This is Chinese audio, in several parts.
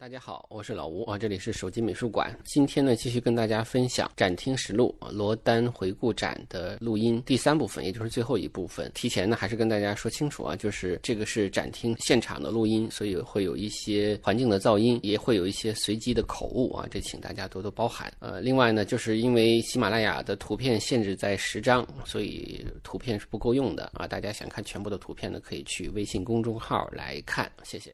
大家好，我是老吴啊，这里是手机美术馆。今天呢，继续跟大家分享展厅实录罗丹回顾展的录音第三部分，也就是最后一部分。提前呢，还是跟大家说清楚啊，就是这个是展厅现场的录音，所以会有一些环境的噪音，也会有一些随机的口误啊，这请大家多多包涵。呃，另外呢，就是因为喜马拉雅的图片限制在十张，所以图片是不够用的啊。大家想看全部的图片呢，可以去微信公众号来看，谢谢。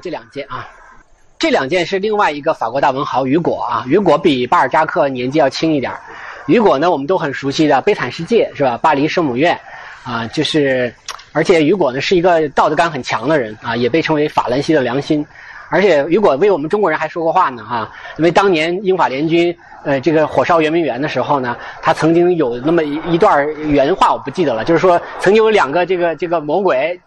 这两件啊，这两件是另外一个法国大文豪雨果啊。雨果比巴尔扎克年纪要轻一点儿。雨果呢，我们都很熟悉的《悲惨世界》是吧？巴黎圣母院啊，就是，而且雨果呢是一个道德感很强的人啊，也被称为法兰西的良心。而且雨果为我们中国人还说过话呢哈，因为当年英法联军呃这个火烧圆明园的时候呢，他曾经有那么一一段原话我不记得了，就是说曾经有两个这个这个魔鬼。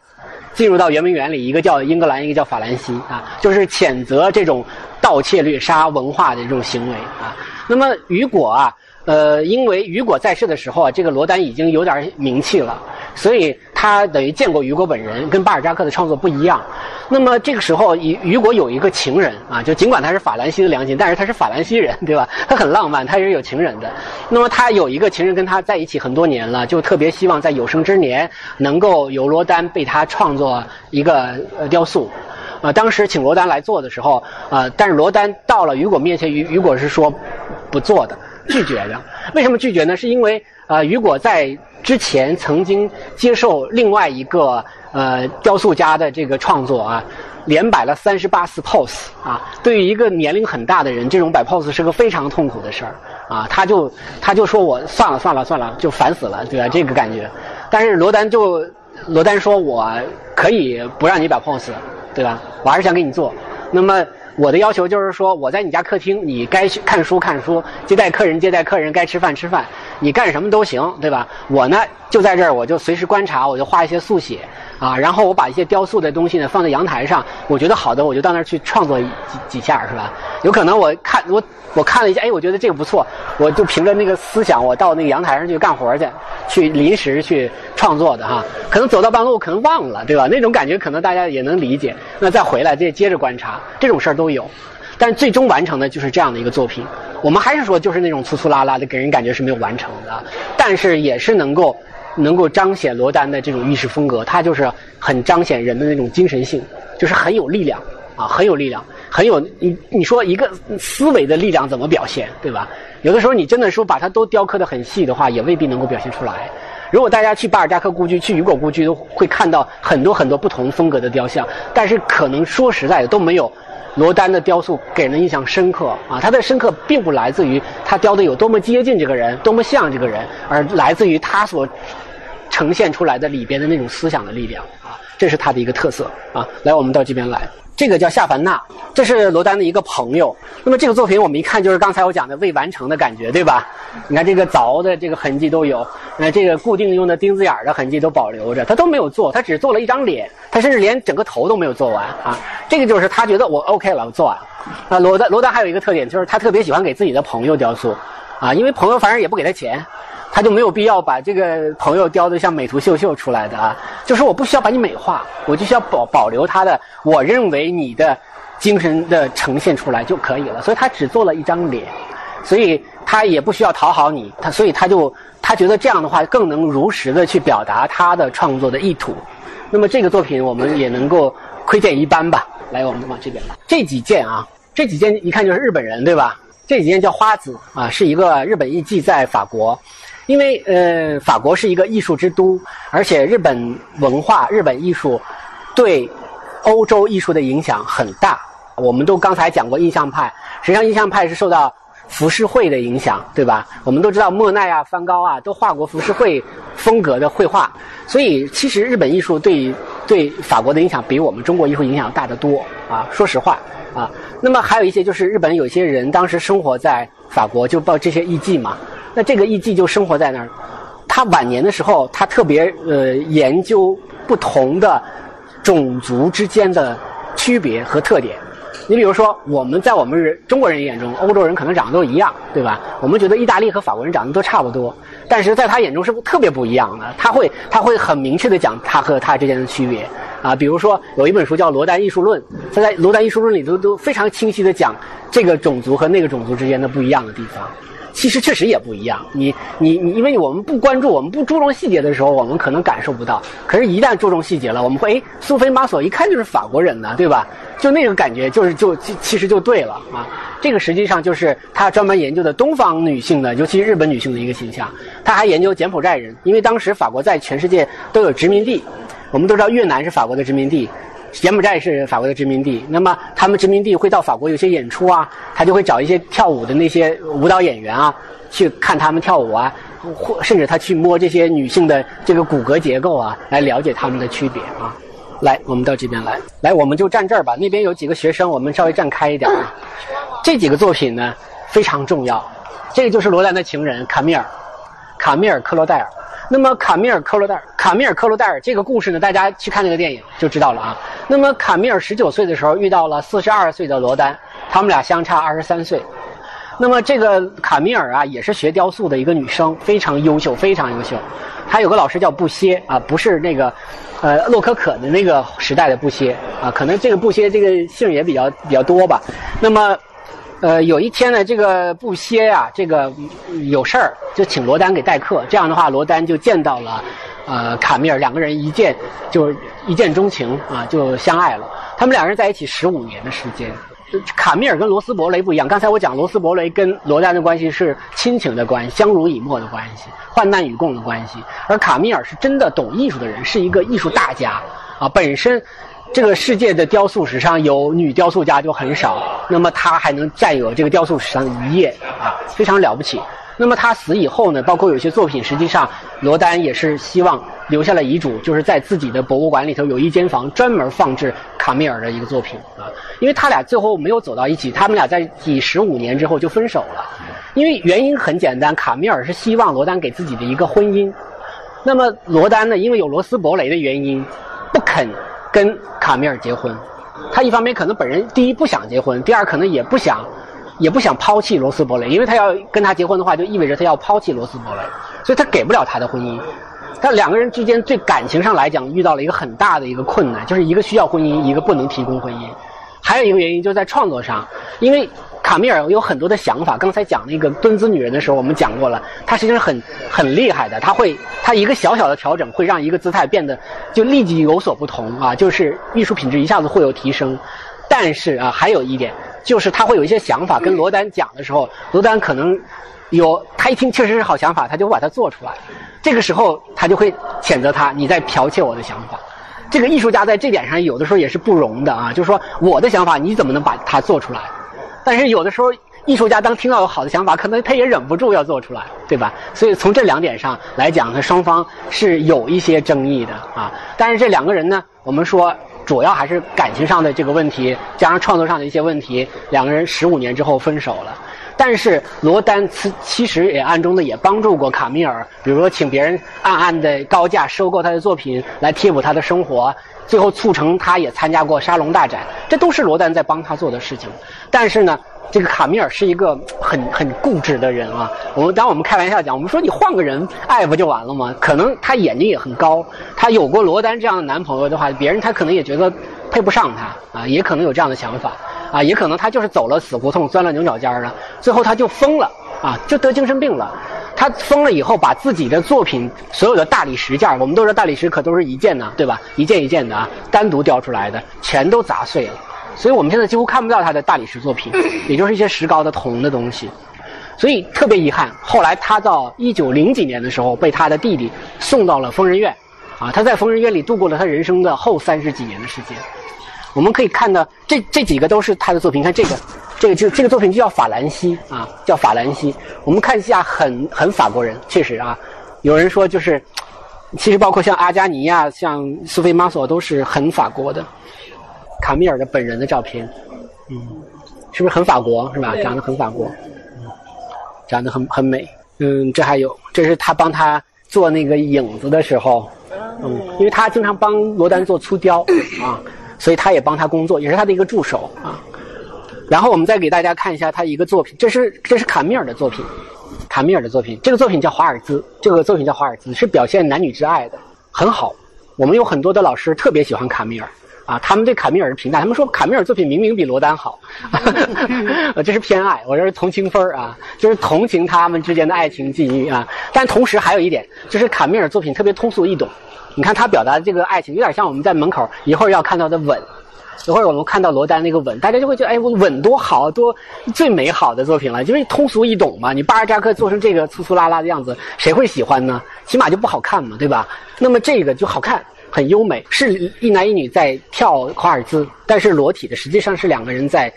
进入到圆明园里，一个叫英格兰，一个叫法兰西啊，就是谴责这种盗窃掠杀文化的这种行为啊。那么雨果啊，呃，因为雨果在世的时候啊，这个罗丹已经有点名气了，所以他等于见过雨果本人，跟巴尔扎克的创作不一样。那么这个时候，雨雨果有一个情人啊，就尽管他是法兰西的良心，但是他是法兰西人，对吧？他很浪漫，他也是有情人的。那么他有一个情人跟他在一起很多年了，就特别希望在有生之年能够有罗丹被他创作一个雕塑。啊，当时请罗丹来做的时候，啊，但是罗丹到了雨果面前，雨雨果是说不做的，拒绝的。为什么拒绝呢？是因为呃，雨果在之前曾经接受另外一个。呃，雕塑家的这个创作啊，连摆了三十八次 pose 啊。对于一个年龄很大的人，这种摆 pose 是个非常痛苦的事儿啊。他就他就说我算了算了算了，就烦死了，对吧？这个感觉。但是罗丹就罗丹说我可以不让你摆 pose，对吧？我还是想给你做。那么我的要求就是说，我在你家客厅，你该看书看书，接待客人接待客人，该吃饭吃饭，你干什么都行，对吧？我呢就在这儿，我就随时观察，我就画一些速写。啊，然后我把一些雕塑的东西呢放在阳台上，我觉得好的我就到那儿去创作几几下，是吧？有可能我看我我看了一下，哎，我觉得这个不错，我就凭着那个思想，我到那个阳台上去干活去，去临时去创作的哈。可能走到半路可能忘了，对吧？那种感觉可能大家也能理解。那再回来再接着观察，这种事儿都有。但最终完成的就是这样的一个作品。我们还是说就是那种粗粗拉拉的，给人感觉是没有完成的，但是也是能够。能够彰显罗丹的这种意识风格，他就是很彰显人的那种精神性，就是很有力量啊，很有力量，很有你你说一个思维的力量怎么表现，对吧？有的时候你真的说把它都雕刻的很细的话，也未必能够表现出来。如果大家去巴尔扎克故居、去雨果故居，都会看到很多很多不同风格的雕像，但是可能说实在的都没有罗丹的雕塑给人的印象深刻啊。他的深刻并不来自于他雕的有多么接近这个人，多么像这个人，而来自于他所。呈现出来的里边的那种思想的力量啊，这是他的一个特色啊。来，我们到这边来，这个叫夏凡纳，这是罗丹的一个朋友。那么这个作品我们一看就是刚才我讲的未完成的感觉，对吧？你看这个凿的这个痕迹都有，那这个固定用的钉子眼的痕迹都保留着，他都没有做，他只做了一张脸，他甚至连整个头都没有做完啊。这个就是他觉得我 OK 了，我做完了。啊，罗丹罗丹还有一个特点就是他特别喜欢给自己的朋友雕塑啊，因为朋友反正也不给他钱。他就没有必要把这个朋友雕的像美图秀秀出来的啊，就是我不需要把你美化，我就需要保保留他的，我认为你的精神的呈现出来就可以了。所以他只做了一张脸，所以他也不需要讨好你，他所以他就他觉得这样的话更能如实的去表达他的创作的意图。那么这个作品我们也能够窥见一斑吧。来，我们往这边来，这几件啊，这几件一看就是日本人对吧？这几件叫花子啊，是一个日本艺妓在法国。因为呃，法国是一个艺术之都，而且日本文化、日本艺术对欧洲艺术的影响很大。我们都刚才讲过印象派，实际上印象派是受到浮世绘的影响，对吧？我们都知道莫奈啊、梵高啊都画过浮世绘风格的绘画，所以其实日本艺术对对法国的影响比我们中国艺术影响大得多啊。说实话啊，那么还有一些就是日本有些人当时生活在法国，就报这些艺妓嘛。那这个艺妓就生活在那儿，他晚年的时候，他特别呃研究不同的种族之间的区别和特点。你比如说，我们在我们中国人眼中，欧洲人可能长得都一样，对吧？我们觉得意大利和法国人长得都差不多，但是在他眼中是不特别不一样的。他会他会很明确的讲他和他之间的区别啊。比如说有一本书叫《罗丹艺术论》，他在《罗丹艺术论》里头都非常清晰的讲这个种族和那个种族之间的不一样的地方。其实确实也不一样。你你你，因为我们不关注，我们不注重细节的时候，我们可能感受不到。可是，一旦注重细节了，我们会哎，苏菲玛索一看就是法国人呢，对吧？就那个感觉，就是就其实就对了啊。这个实际上就是他专门研究的东方女性的，尤其日本女性的一个形象。他还研究柬埔寨人，因为当时法国在全世界都有殖民地。我们都知道越南是法国的殖民地。柬埔寨是法国的殖民地，那么他们殖民地会到法国有些演出啊，他就会找一些跳舞的那些舞蹈演员啊，去看他们跳舞啊，或甚至他去摸这些女性的这个骨骼结构啊，来了解他们的区别啊。来，我们到这边来，来，我们就站这儿吧。那边有几个学生，我们稍微站开一点啊。这几个作品呢非常重要，这个就是罗兰的情人卡米尔，卡米尔克罗代尔。那么卡米尔·克罗代尔，卡米尔·克罗代尔这个故事呢，大家去看那个电影就知道了啊。那么卡米尔十九岁的时候遇到了四十二岁的罗丹，他们俩相差二十三岁。那么这个卡米尔啊，也是学雕塑的一个女生，非常优秀，非常优秀。她有个老师叫布歇啊，不是那个，呃，洛可可的那个时代的布歇啊，可能这个布歇这个姓也比较比较多吧。那么。呃，有一天呢，这个布歇呀，这个有事儿，就请罗丹给代课。这样的话，罗丹就见到了，呃，卡米尔，两个人一见就一见钟情啊，就相爱了。他们两人在一起十五年的时间。卡米尔跟罗斯伯雷不一样，刚才我讲罗斯伯雷跟罗丹的关系是亲情的关系，相濡以沫的关系，患难与共的关系。而卡米尔是真的懂艺术的人，是一个艺术大家啊，本身。这个世界的雕塑史上有女雕塑家就很少，那么她还能占有这个雕塑史上的一页啊，非常了不起。那么她死以后呢，包括有些作品，实际上罗丹也是希望留下了遗嘱，就是在自己的博物馆里头有一间房专门放置卡米尔的一个作品啊。因为他俩最后没有走到一起，他们俩在几十五年之后就分手了。因为原因很简单，卡米尔是希望罗丹给自己的一个婚姻，那么罗丹呢，因为有罗斯伯雷的原因，不肯。跟卡米尔结婚，他一方面可能本人第一不想结婚，第二可能也不想，也不想抛弃罗斯伯雷，因为他要跟他结婚的话，就意味着他要抛弃罗斯伯雷，所以他给不了他的婚姻。但两个人之间对感情上来讲遇到了一个很大的一个困难，就是一个需要婚姻，一个不能提供婚姻。还有一个原因就是在创作上，因为。卡米尔有很多的想法。刚才讲那个蹲姿女人的时候，我们讲过了。她实际上很很厉害的，她会她一个小小的调整，会让一个姿态变得就立即有所不同啊，就是艺术品质一下子会有提升。但是啊，还有一点就是他会有一些想法，跟罗丹讲的时候，罗丹可能有他一听确实是好想法，他就会把它做出来。这个时候他就会谴责他，你在剽窃我的想法。这个艺术家在这点上有的时候也是不容的啊，就是说我的想法你怎么能把它做出来？但是有的时候，艺术家当听到有好的想法，可能他也忍不住要做出来，对吧？所以从这两点上来讲，他，双方是有一些争议的啊。但是这两个人呢，我们说主要还是感情上的这个问题，加上创作上的一些问题，两个人十五年之后分手了。但是罗丹其其实也暗中的也帮助过卡米尔，比如说请别人暗暗的高价收购他的作品来贴补他的生活。最后促成他也参加过沙龙大展，这都是罗丹在帮他做的事情。但是呢，这个卡米尔是一个很很固执的人啊。我们当我们开玩笑讲，我们说你换个人爱不就完了吗？可能他眼睛也很高，他有过罗丹这样的男朋友的话，别人他可能也觉得配不上他啊，也可能有这样的想法啊，也可能他就是走了死胡同，钻了牛角尖了，最后他就疯了啊，就得精神病了。他疯了以后，把自己的作品所有的大理石件我们都说大理石可都是一件呢，对吧？一件一件的啊，单独雕出来的，全都砸碎了。所以我们现在几乎看不到他的大理石作品，也就是一些石膏的铜的东西。所以特别遗憾，后来他到一九零几年的时候，被他的弟弟送到了疯人院，啊，他在疯人院里度过了他人生的后三十几年的时间。我们可以看到，这这几个都是他的作品，看这个。这个就这个作品就叫法兰西啊，叫法兰西。我们看一下，很很法国人，确实啊。有人说就是其实包括像阿加尼亚、像苏菲玛索都是很法国的。卡米尔的本人的照片，嗯，是不是很法国是吧？长得很法国，嗯长得很很美。嗯，这还有，这是他帮他做那个影子的时候，嗯，因为他经常帮罗丹做粗雕啊，所以他也帮他工作，也是他的一个助手啊。然后我们再给大家看一下他一个作品，这是这是卡米尔的作品，卡米尔的作品，这个作品叫华尔兹，这个作品叫华尔兹，是表现男女之爱的，很好。我们有很多的老师特别喜欢卡米尔啊，他们对卡米尔的评价，他们说卡米尔作品明明比罗丹好，这是偏爱，我这是同情分啊，就是同情他们之间的爱情际遇啊。但同时还有一点，就是卡米尔作品特别通俗易懂，你看他表达的这个爱情，有点像我们在门口一会儿要看到的吻。一会儿我们看到罗丹那个吻，大家就会觉得，哎，我吻多好，多最美好的作品了，因为通俗易懂嘛。你巴尔扎克做成这个粗粗拉拉的样子，谁会喜欢呢？起码就不好看嘛，对吧？那么这个就好看，很优美，是一男一女在跳华尔兹，但是裸体的，实际上是两个人在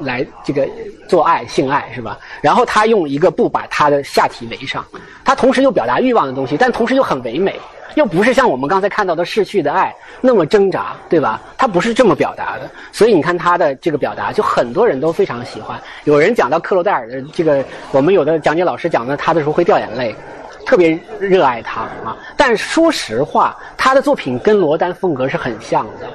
来这个做爱、性爱，是吧？然后他用一个布把他的下体围上，他同时又表达欲望的东西，但同时又很唯美。又不是像我们刚才看到的逝去的爱那么挣扎，对吧？他不是这么表达的，所以你看他的这个表达，就很多人都非常喜欢。有人讲到克罗代尔的这个，我们有的讲解老师讲的他的时候会掉眼泪，特别热爱他啊。但说实话，他的作品跟罗丹风格是很像的。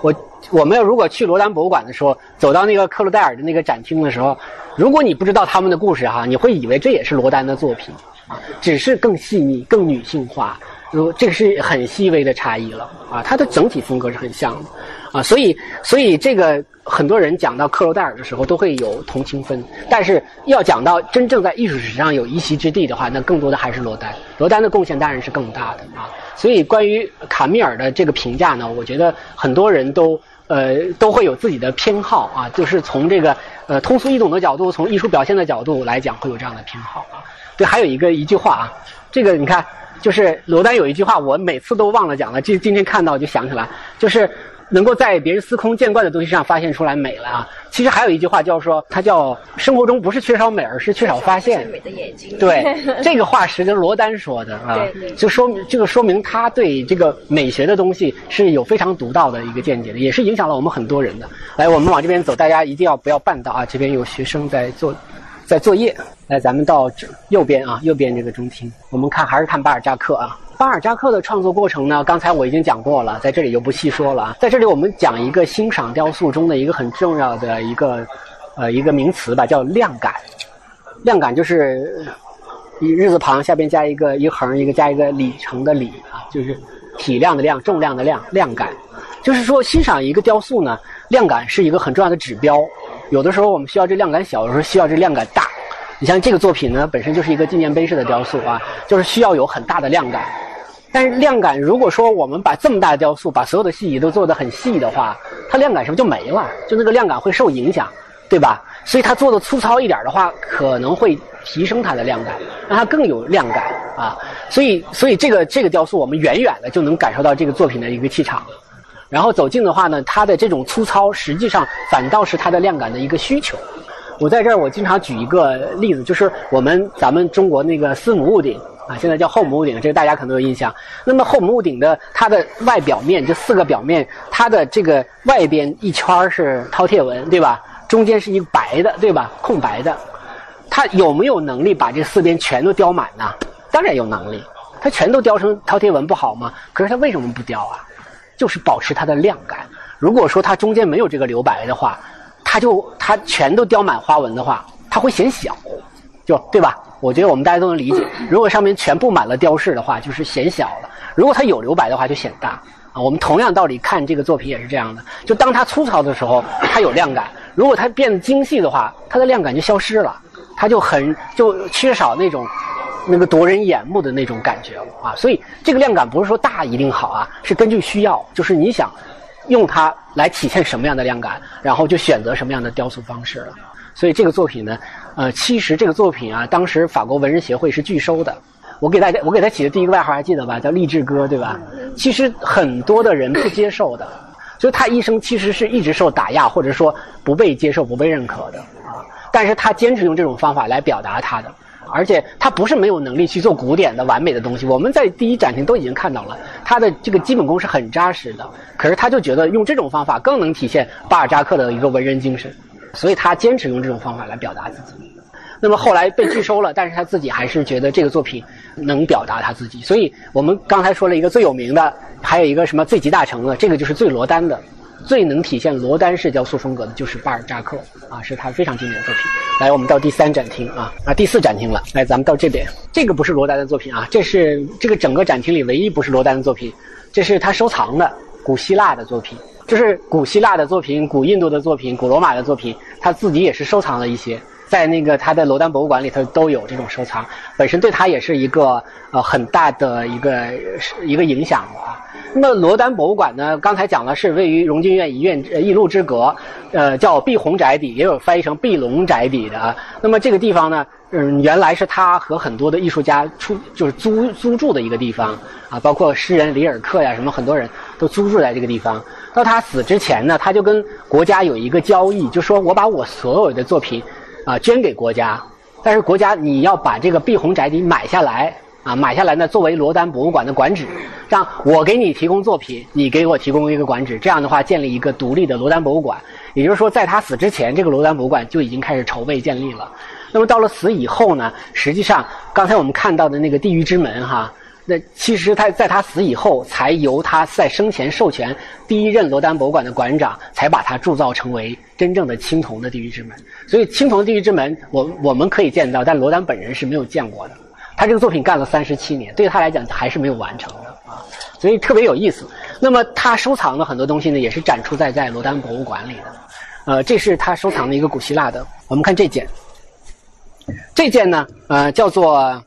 我我们要如果去罗丹博物馆的时候，走到那个克罗戴尔的那个展厅的时候，如果你不知道他们的故事哈，你会以为这也是罗丹的作品啊，只是更细腻、更女性化。如这个是很细微的差异了啊，它的整体风格是很像的啊，所以所以这个很多人讲到克罗代尔的时候都会有同情分，但是要讲到真正在艺术史上有一席之地的话，那更多的还是罗丹，罗丹的贡献当然是更大的啊。所以关于卡米尔的这个评价呢，我觉得很多人都呃都会有自己的偏好啊，就是从这个呃通俗易懂的角度，从艺术表现的角度来讲，会有这样的偏好啊。对，还有一个一句话啊，这个你看。就是罗丹有一句话，我每次都忘了讲了，今今天看到就想起来，就是能够在别人司空见惯的东西上发现出来美了啊。其实还有一句话叫说，它叫生活中不是缺少美，而是缺少发现。美的眼睛。对，这个话是跟罗丹说的啊，就说明这个说明他对这个美学的东西是有非常独到的一个见解的，也是影响了我们很多人的。来，我们往这边走，大家一定要不要绊倒啊！这边有学生在做。在作业，来，咱们到这右边啊，右边这个中厅，我们看还是看巴尔扎克啊。巴尔扎克的创作过程呢，刚才我已经讲过了，在这里就不细说了。在这里，我们讲一个欣赏雕塑中的一个很重要的一个，呃，一个名词吧，叫量感。量感就是一日字旁下边加一个一横，一个加一个里程的里啊，就是体量的量，重量的量，量感。就是说，欣赏一个雕塑呢，量感是一个很重要的指标。有的时候我们需要这量感小，有时候需要这量感大。你像这个作品呢，本身就是一个纪念碑式的雕塑啊，就是需要有很大的量感。但是量感，如果说我们把这么大的雕塑，把所有的细节都做得很细的话，它量感是不是就没了？就那个量感会受影响，对吧？所以它做的粗糙一点的话，可能会提升它的量感，让它更有量感啊。所以，所以这个这个雕塑，我们远远的就能感受到这个作品的一个气场。然后走近的话呢，它的这种粗糙实际上反倒是它的量感的一个需求。我在这儿我经常举一个例子，就是我们咱们中国那个司母戊鼎啊，现在叫后母戊鼎，这个大家可能有印象。那么后母戊鼎的它的外表面这四个表面，它的这个外边一圈是饕餮纹，对吧？中间是一个白的，对吧？空白的。它有没有能力把这四边全都雕满呢？当然有能力。它全都雕成饕餮纹不好吗？可是它为什么不雕啊？就是保持它的亮感。如果说它中间没有这个留白的话，它就它全都雕满花纹的话，它会显小，就对吧？我觉得我们大家都能理解。如果上面全布满了雕饰的话，就是显小了；如果它有留白的话，就显大。啊，我们同样道理看这个作品也是这样的。就当它粗糙的时候，它有亮感；如果它变得精细的话，它的亮感就消失了，它就很就缺少那种。那个夺人眼目的那种感觉了啊，所以这个量感不是说大一定好啊，是根据需要，就是你想用它来体现什么样的量感，然后就选择什么样的雕塑方式了。所以这个作品呢，呃，其实这个作品啊，当时法国文人协会是拒收的。我给大家，我给他起的第一个外号还记得吧？叫励志哥，对吧？其实很多的人不接受的，所以他一生其实是一直受打压，或者说不被接受、不被认可的啊。但是他坚持用这种方法来表达他的。而且他不是没有能力去做古典的完美的东西。我们在第一展厅都已经看到了他的这个基本功是很扎实的。可是他就觉得用这种方法更能体现巴尔扎克的一个文人精神，所以他坚持用这种方法来表达自己。那么后来被拒收了，但是他自己还是觉得这个作品能表达他自己。所以我们刚才说了一个最有名的，还有一个什么最集大成的，这个就是最罗丹的。最能体现罗丹式雕塑风格的就是巴尔扎克啊，是他非常经典的作品。来，我们到第三展厅啊啊，第四展厅了。来，咱们到这边，这个不是罗丹的作品啊，这是这个整个展厅里唯一不是罗丹的作品，这是他收藏的古希腊的作品，就是古希腊的作品、古印度的作品、古罗马的作品，他自己也是收藏了一些。在那个他的罗丹博物馆里头都有这种收藏，本身对他也是一个呃很大的一个一个影响啊。那么罗丹博物馆呢，刚才讲了是位于荣军院一院一路之隔，呃叫碧红宅邸，也有翻译成碧龙宅邸的。那么这个地方呢，嗯原来是他和很多的艺术家出就是租租住的一个地方啊，包括诗人里尔克呀什么很多人都租住在这个地方。到他死之前呢，他就跟国家有一个交易，就说我把我所有的作品。啊，捐给国家，但是国家你要把这个碧红宅邸买下来啊，买下来呢，作为罗丹博物馆的馆址，这样我给你提供作品，你给我提供一个馆址，这样的话建立一个独立的罗丹博物馆。也就是说，在他死之前，这个罗丹博物馆就已经开始筹备建立了。那么到了死以后呢，实际上刚才我们看到的那个地狱之门哈。那其实他在他死以后，才由他在生前授权第一任罗丹博物馆的馆长，才把它铸造成为真正的青铜的地狱之门。所以青铜地狱之门，我我们可以见到，但罗丹本人是没有见过的。他这个作品干了三十七年，对他来讲还是没有完成的啊，所以特别有意思。那么他收藏的很多东西呢，也是展出在在罗丹博物馆里的。呃，这是他收藏的一个古希腊的。我们看这件，这件呢，呃，叫做。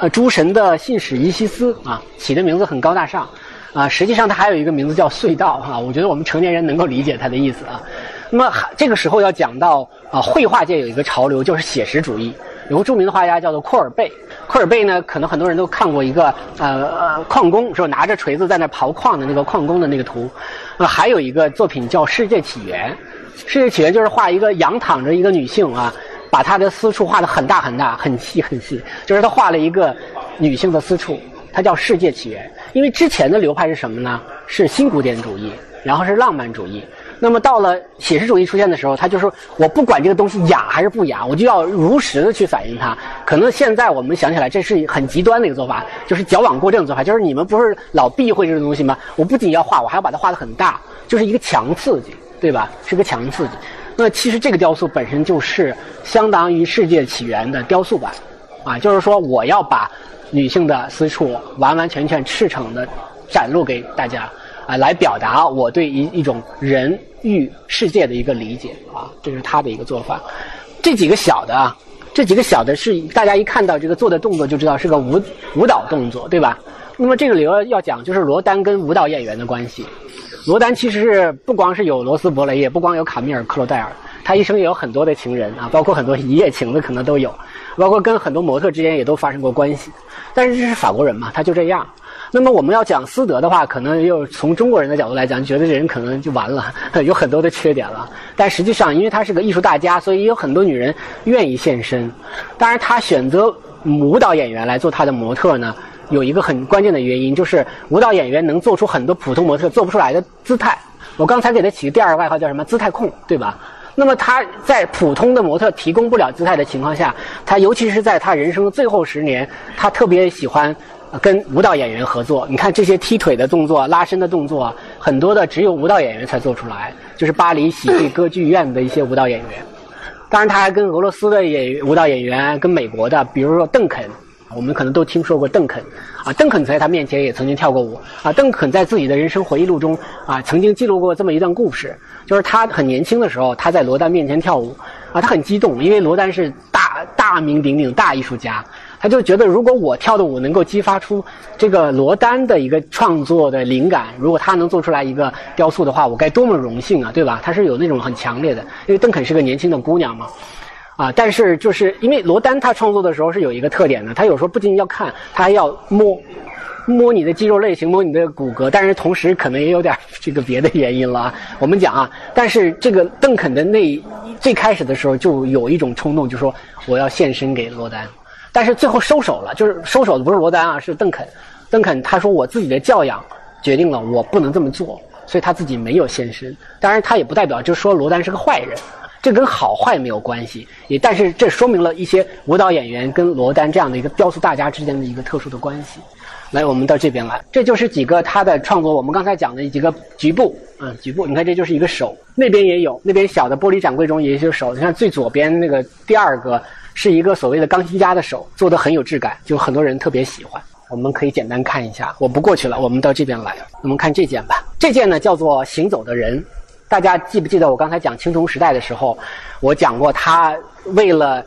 呃，诸神的信使伊西斯啊，起的名字很高大上，啊，实际上它还有一个名字叫隧道啊。我觉得我们成年人能够理解它的意思啊。那么这个时候要讲到啊，绘画界有一个潮流就是写实主义，有个著名的画家叫做库尔贝。库尔贝呢，可能很多人都看过一个呃矿工，是吧？拿着锤子在那刨矿的那个矿工的那个图。那还有一个作品叫《世界起源》，《世界起源》就是画一个仰躺着一个女性啊。把他的私处画的很大很大，很细很细，就是他画了一个女性的私处，它叫世界起源。因为之前的流派是什么呢？是新古典主义，然后是浪漫主义。那么到了写实主义出现的时候，他就说我不管这个东西雅还是不雅，我就要如实的去反映它。可能现在我们想起来，这是很极端的一个做法，就是矫枉过正的做法。就是你们不是老避讳这种东西吗？我不仅要画，我还要把它画的很大，就是一个强刺激，对吧？是个强刺激。那其实这个雕塑本身就是相当于世界起源的雕塑版，啊，就是说我要把女性的私处完完全全赤诚的展露给大家，啊，来表达我对一一种人与世界的一个理解，啊，这是他的一个做法。这几个小的啊，这几个小的是大家一看到这个做的动作就知道是个舞舞蹈动作，对吧？那么这个里要要讲就是罗丹跟舞蹈演员的关系。罗丹其实是不光是有罗斯伯雷，也不光有卡米尔克罗戴尔，他一生也有很多的情人啊，包括很多一夜情的可能都有，包括跟很多模特之间也都发生过关系。但是这是法国人嘛，他就这样。那么我们要讲私德的话，可能又从中国人的角度来讲，觉得这人可能就完了，有很多的缺点了。但实际上，因为他是个艺术大家，所以有很多女人愿意献身。当然，他选择舞蹈演员来做他的模特呢。有一个很关键的原因，就是舞蹈演员能做出很多普通模特做不出来的姿态。我刚才给他起个第二个外号叫什么？姿态控，对吧？那么他在普通的模特提供不了姿态的情况下，他尤其是在他人生的最后十年，他特别喜欢跟舞蹈演员合作。你看这些踢腿的动作、拉伸的动作，很多的只有舞蹈演员才做出来，就是巴黎喜剧歌剧院的一些舞蹈演员。当然，他还跟俄罗斯的演舞蹈演员，跟美国的，比如说邓肯。我们可能都听说过邓肯，啊，邓肯在他面前也曾经跳过舞，啊，邓肯在自己的人生回忆录中，啊，曾经记录过这么一段故事，就是他很年轻的时候，他在罗丹面前跳舞，啊，他很激动，因为罗丹是大大名鼎鼎大艺术家，他就觉得如果我跳的舞能够激发出这个罗丹的一个创作的灵感，如果他能做出来一个雕塑的话，我该多么荣幸啊，对吧？他是有那种很强烈的，因为邓肯是个年轻的姑娘嘛。啊，但是就是因为罗丹他创作的时候是有一个特点的，他有时候不仅要看，他还要摸，摸你的肌肉类型，摸你的骨骼，但是同时可能也有点这个别的原因了啊。我们讲啊，但是这个邓肯的那最开始的时候就有一种冲动，就说我要献身给罗丹，但是最后收手了，就是收手的不是罗丹啊，是邓肯。邓肯他说我自己的教养决定了我不能这么做，所以他自己没有现身。当然，他也不代表就说罗丹是个坏人，这跟好坏没有关系。也但是这说明了一些舞蹈演员跟罗丹这样的一个雕塑大家之间的一个特殊的关系。来，我们到这边来，这就是几个他的创作。我们刚才讲的几个局部，嗯，局部。你看，这就是一个手，那边也有，那边小的玻璃展柜中也有手。你看最左边那个第二个是一个所谓的钢琴家的手，做的很有质感，就很多人特别喜欢。我们可以简单看一下，我不过去了，我们到这边来，我们看这件吧。这件呢叫做行走的人，大家记不记得我刚才讲青铜时代的时候，我讲过他为了。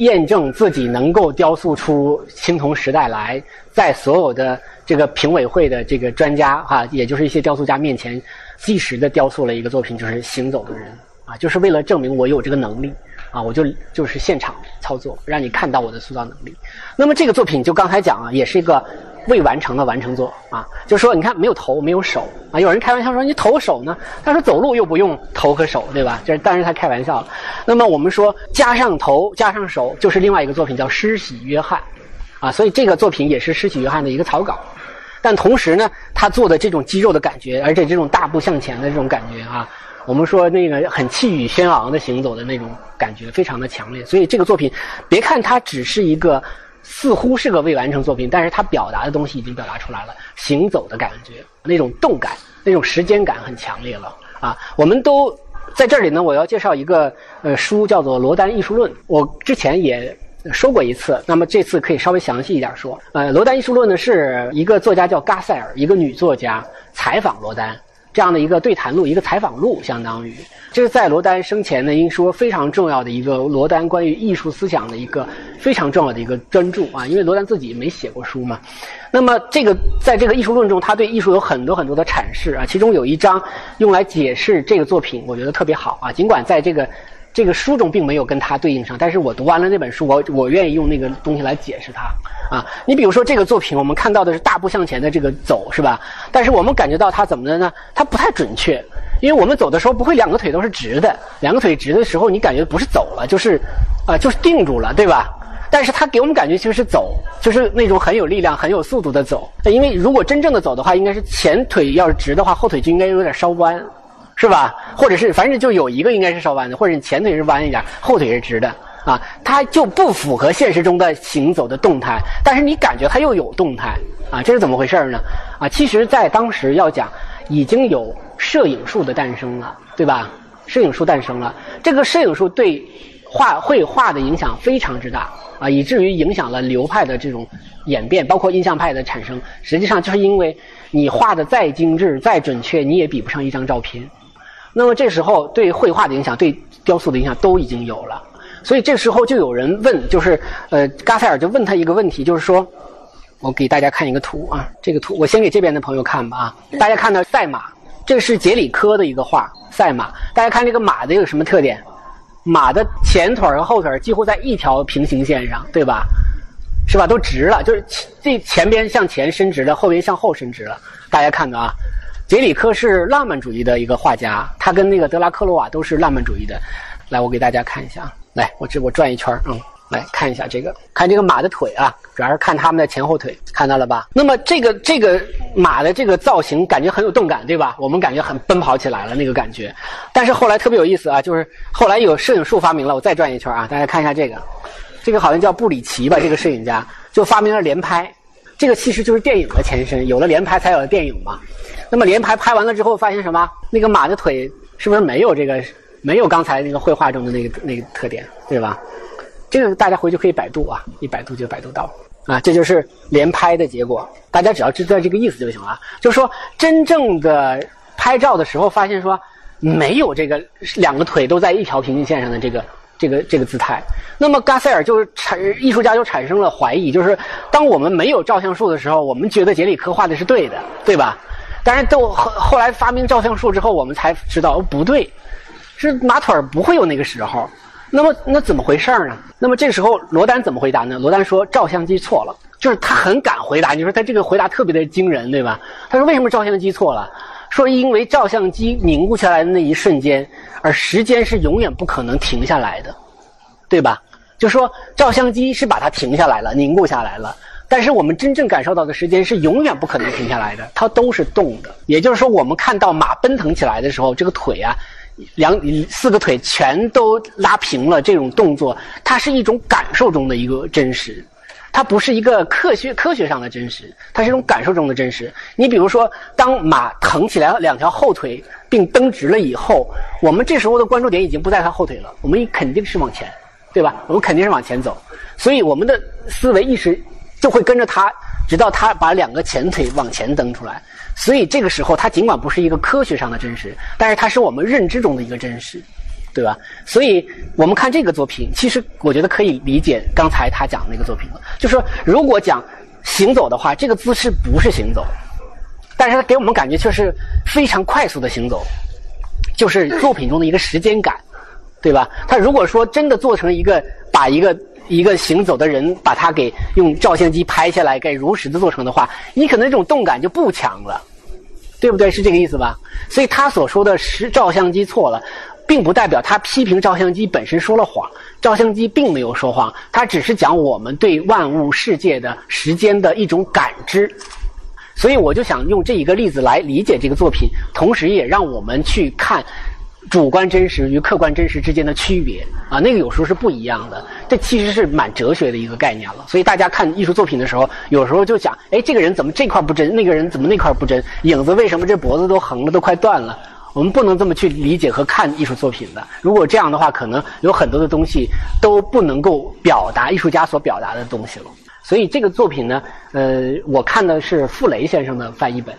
验证自己能够雕塑出青铜时代来，在所有的这个评委会的这个专家哈，也就是一些雕塑家面前，即时的雕塑了一个作品，就是行走的人啊，就是为了证明我有这个能力啊，我就就是现场操作，让你看到我的塑造能力。那么这个作品就刚才讲啊，也是一个。未完成的完成作啊，就说你看没有头没有手啊，有人开玩笑说你头手呢？他说走路又不用头和手，对吧？这当然他开玩笑了。那么我们说加上头加上手，就是另外一个作品叫《施洗约翰》，啊，所以这个作品也是施洗约翰的一个草稿。但同时呢，他做的这种肌肉的感觉，而且这种大步向前的这种感觉啊，我们说那个很气宇轩昂的行走的那种感觉，非常的强烈。所以这个作品，别看它只是一个。似乎是个未完成作品，但是它表达的东西已经表达出来了，行走的感觉，那种动感，那种时间感很强烈了啊！我们都在这里呢，我要介绍一个呃书，叫做《罗丹艺术论》，我之前也说过一次，那么这次可以稍微详细一点说。呃，《罗丹艺术论》呢是一个作家叫嘎塞尔，一个女作家采访罗丹。这样的一个对谈录，一个采访录，相当于这是在罗丹生前呢，应说非常重要的一个罗丹关于艺术思想的一个非常重要的一个专注啊。因为罗丹自己没写过书嘛。那么这个在这个艺术论中，他对艺术有很多很多的阐释啊。其中有一章用来解释这个作品，我觉得特别好啊。尽管在这个。这个书中并没有跟它对应上，但是我读完了那本书，我我愿意用那个东西来解释它啊。你比如说这个作品，我们看到的是大步向前的这个走，是吧？但是我们感觉到它怎么的呢？它不太准确，因为我们走的时候不会两个腿都是直的，两个腿直的时候，你感觉不是走了，就是啊，就是定住了，对吧？但是它给我们感觉其实是走，就是那种很有力量、很有速度的走。因为如果真正的走的话，应该是前腿要是直的话，后腿就应该有点稍弯。是吧？或者是反正就有一个应该是稍弯的，或者你前腿是弯一点，后腿是直的啊，它就不符合现实中的行走的动态。但是你感觉它又有动态啊，这是怎么回事呢？啊，其实，在当时要讲，已经有摄影术的诞生了，对吧？摄影术诞生了，这个摄影术对画绘画的影响非常之大啊，以至于影响了流派的这种演变，包括印象派的产生。实际上就是因为你画的再精致、再准确，你也比不上一张照片。那么这时候对绘画的影响，对雕塑的影响都已经有了，所以这时候就有人问，就是呃，嘎塞尔就问他一个问题，就是说，我给大家看一个图啊，这个图我先给这边的朋友看吧啊，大家看到赛马，这是杰里科的一个画，赛马，大家看这个马的有什么特点？马的前腿和后腿几乎在一条平行线上，对吧？是吧？都直了，就是这前边向前伸直了，后边向后伸直了，大家看到啊。杰里科是浪漫主义的一个画家，他跟那个德拉克罗瓦都是浪漫主义的。来，我给大家看一下啊，来，我这我转一圈嗯，来看一下这个，看这个马的腿啊，主要是看他们的前后腿，看到了吧？那么这个这个马的这个造型感觉很有动感，对吧？我们感觉很奔跑起来了那个感觉。但是后来特别有意思啊，就是后来有摄影术发明了，我再转一圈啊，大家看一下这个，这个好像叫布里奇吧，这个摄影家就发明了连拍，这个其实就是电影的前身，有了连拍才有了电影嘛。那么连拍拍完了之后，发现什么？那个马的腿是不是没有这个，没有刚才那个绘画中的那个那个特点，对吧？这个大家回去可以百度啊，一百度就百度到啊。这就是连拍的结果，大家只要知道这个意思就行了。就是说，真正的拍照的时候，发现说没有这个两个腿都在一条平行线上的这个这个这个姿态。那么，嘎塞尔就是产艺术家就产生了怀疑，就是当我们没有照相术的时候，我们觉得杰里科画的是对的，对吧？但是都后后来发明照相术之后，我们才知道哦不对，是马腿儿不会有那个时候。那么那怎么回事呢？那么这时候罗丹怎么回答呢？罗丹说照相机错了，就是他很敢回答。你说他这个回答特别的惊人，对吧？他说为什么照相机错了？说因为照相机凝固下来的那一瞬间，而时间是永远不可能停下来的，对吧？就说照相机是把它停下来了，凝固下来了。但是我们真正感受到的时间是永远不可能停下来的，它都是动的。也就是说，我们看到马奔腾起来的时候，这个腿啊，两四个腿全都拉平了，这种动作，它是一种感受中的一个真实，它不是一个科学科学上的真实，它是一种感受中的真实。你比如说，当马腾起来两条后腿并蹬直了以后，我们这时候的关注点已经不在它后腿了，我们肯定是往前，对吧？我们肯定是往前走，所以我们的思维意识。就会跟着它，直到它把两个前腿往前蹬出来。所以这个时候，它尽管不是一个科学上的真实，但是它是我们认知中的一个真实，对吧？所以我们看这个作品，其实我觉得可以理解刚才他讲的那个作品了。就说如果讲行走的话，这个姿势不是行走，但是它给我们感觉却是非常快速的行走，就是作品中的一个时间感，对吧？他如果说真的做成一个把一个。一个行走的人，把他给用照相机拍下来，给如实的做成的话，你可能这种动感就不强了，对不对？是这个意思吧？所以他所说的是照相机错了，并不代表他批评照相机本身说了谎。照相机并没有说谎，他只是讲我们对万物世界的时间的一种感知。所以我就想用这一个例子来理解这个作品，同时也让我们去看。主观真实与客观真实之间的区别啊，那个有时候是不一样的。这其实是蛮哲学的一个概念了。所以大家看艺术作品的时候，有时候就讲：哎，这个人怎么这块不真？那个人怎么那块不真？影子为什么这脖子都横了，都快断了？我们不能这么去理解和看艺术作品的。如果这样的话，可能有很多的东西都不能够表达艺术家所表达的东西了。所以这个作品呢，呃，我看的是傅雷先生的翻译本。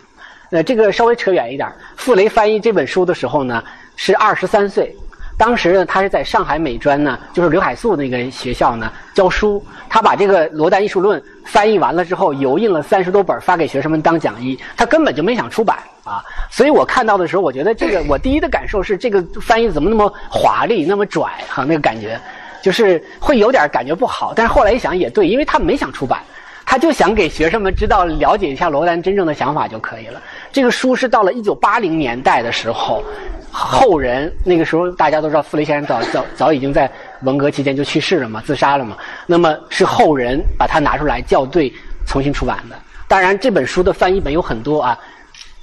呃，这个稍微扯远一点。傅雷翻译这本书的时候呢。是二十三岁，当时呢，他是在上海美专呢，就是刘海粟那个学校呢教书。他把这个《罗丹艺术论》翻译完了之后，油印了三十多本，发给学生们当讲义。他根本就没想出版啊。所以我看到的时候，我觉得这个我第一的感受是，这个翻译怎么那么华丽，那么拽哈，那个感觉就是会有点感觉不好。但是后来一想也对，因为他没想出版，他就想给学生们知道、了解一下罗丹真正的想法就可以了。这个书是到了一九八零年代的时候。后人那个时候，大家都知道，傅雷先生早早早已经在文革期间就去世了嘛，自杀了嘛。那么是后人把它拿出来校对，重新出版的。当然，这本书的翻译本有很多啊，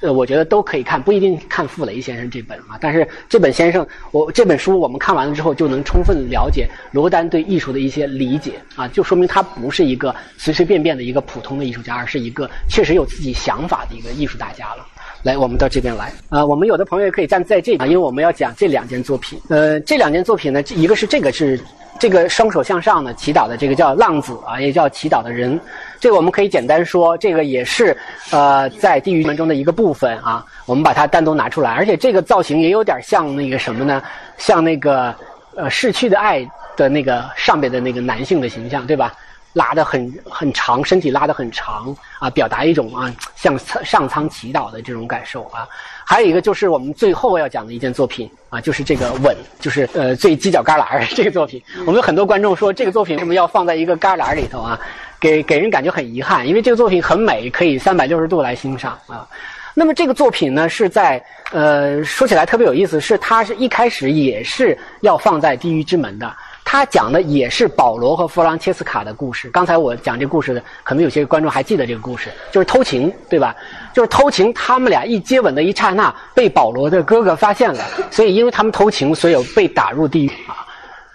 呃，我觉得都可以看，不一定看傅雷先生这本啊。但是这本先生，我这本书我们看完了之后，就能充分了解罗丹对艺术的一些理解啊，就说明他不是一个随随便便的一个普通的艺术家，而是一个确实有自己想法的一个艺术大家了。来，我们到这边来啊！我们有的朋友可以站在这边，因为我们要讲这两件作品。呃，这两件作品呢，一个是这个是这个双手向上的祈祷的这个叫浪子啊，也叫祈祷的人。这个我们可以简单说，这个也是呃在地狱门中的一个部分啊。我们把它单独拿出来，而且这个造型也有点像那个什么呢？像那个呃逝去的爱的那个上边的那个男性的形象，对吧？拉得很很长，身体拉得很长啊，表达一种啊向上苍祈祷的这种感受啊。还有一个就是我们最后要讲的一件作品啊，就是这个吻，就是呃最犄角旮旯这个作品。我们有很多观众说这个作品为什么要放在一个旮旯里头啊？给给人感觉很遗憾，因为这个作品很美，可以三百六十度来欣赏啊。那么这个作品呢是在呃说起来特别有意思，是它是一开始也是要放在地狱之门的。他讲的也是保罗和弗朗切斯卡的故事。刚才我讲这故事的，可能有些观众还记得这个故事，就是偷情，对吧？就是偷情，他们俩一接吻的一刹那，被保罗的哥哥发现了，所以因为他们偷情，所以被打入地狱啊。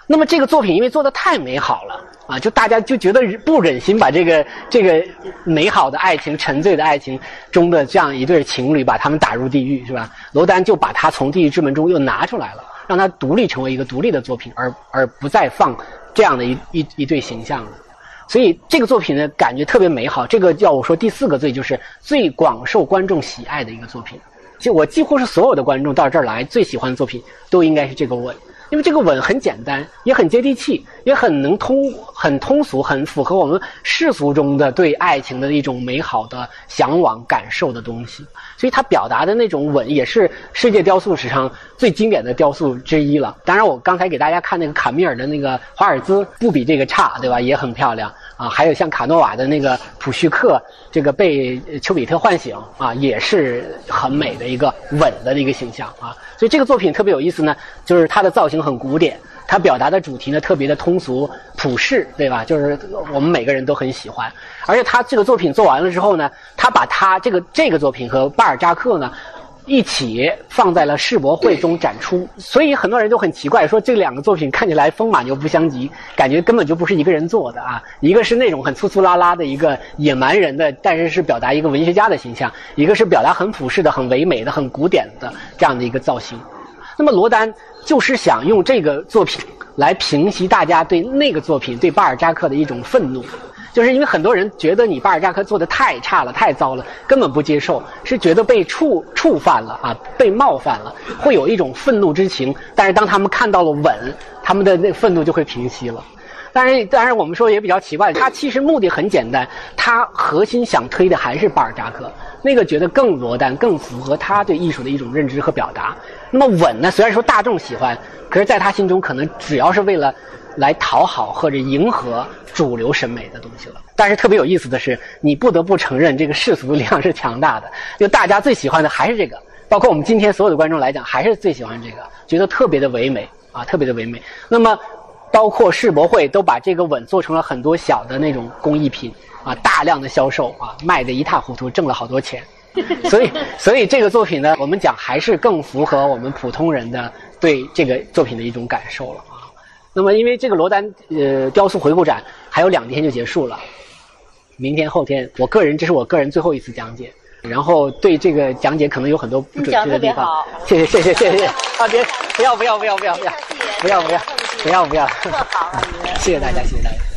那么这个作品因为做的太美好了啊，就大家就觉得不忍心把这个这个美好的爱情、沉醉的爱情中的这样一对情侣把他们打入地狱，是吧？罗丹就把他从地狱之门中又拿出来了。让它独立成为一个独立的作品，而而不再放这样的一一一对形象了。所以这个作品呢，感觉特别美好。这个叫我说第四个最，就是最广受观众喜爱的一个作品。就我几乎是所有的观众到这儿来最喜欢的作品，都应该是这个我。因为这个吻很简单，也很接地气，也很能通、很通俗，很符合我们世俗中的对爱情的一种美好的向往、感受的东西。所以他表达的那种吻，也是世界雕塑史上最经典的雕塑之一了。当然，我刚才给大家看那个卡米尔的那个华尔兹，不比这个差，对吧？也很漂亮。啊，还有像卡诺瓦的那个普绪克，这个被丘比特唤醒啊，也是很美的一个稳的一个形象啊。所以这个作品特别有意思呢，就是它的造型很古典。他表达的主题呢，特别的通俗普世，对吧？就是我们每个人都很喜欢。而且他这个作品做完了之后呢，他把他这个这个作品和巴尔扎克呢一起放在了世博会中展出。所以很多人都很奇怪，说这两个作品看起来风马牛不相及，感觉根本就不是一个人做的啊。一个是那种很粗粗拉拉的一个野蛮人的，但是是表达一个文学家的形象；一个是表达很朴实的、很唯美的、很古典的这样的一个造型。那么罗丹。就是想用这个作品来平息大家对那个作品、对巴尔扎克的一种愤怒，就是因为很多人觉得你巴尔扎克做的太差了、太糟了，根本不接受，是觉得被触触犯了啊，被冒犯了，会有一种愤怒之情。但是当他们看到了吻，他们的那愤怒就会平息了。当然，当然我们说也比较奇怪，他其实目的很简单，他核心想推的还是巴尔扎克。那个觉得更罗丹，更符合他对艺术的一种认知和表达。那么稳呢？虽然说大众喜欢，可是在他心中可能只要是为了来讨好或者迎合主流审美的东西了。但是特别有意思的是，你不得不承认这个世俗的力量是强大的，就大家最喜欢的还是这个。包括我们今天所有的观众来讲，还是最喜欢这个，觉得特别的唯美啊，特别的唯美。那么，包括世博会都把这个稳做成了很多小的那种工艺品。啊，大量的销售啊，卖得一塌糊涂，挣了好多钱。所以，所以这个作品呢，我们讲还是更符合我们普通人的对这个作品的一种感受了啊。那么，因为这个罗丹呃雕塑回顾展还有两天就结束了，明天后天，我个人这是我个人最后一次讲解，然后对这个讲解可能有很多不准确的地方。谢谢谢谢谢谢啊！别不要不要不要不要 不要不要不要不要不要，谢谢大家谢谢大家。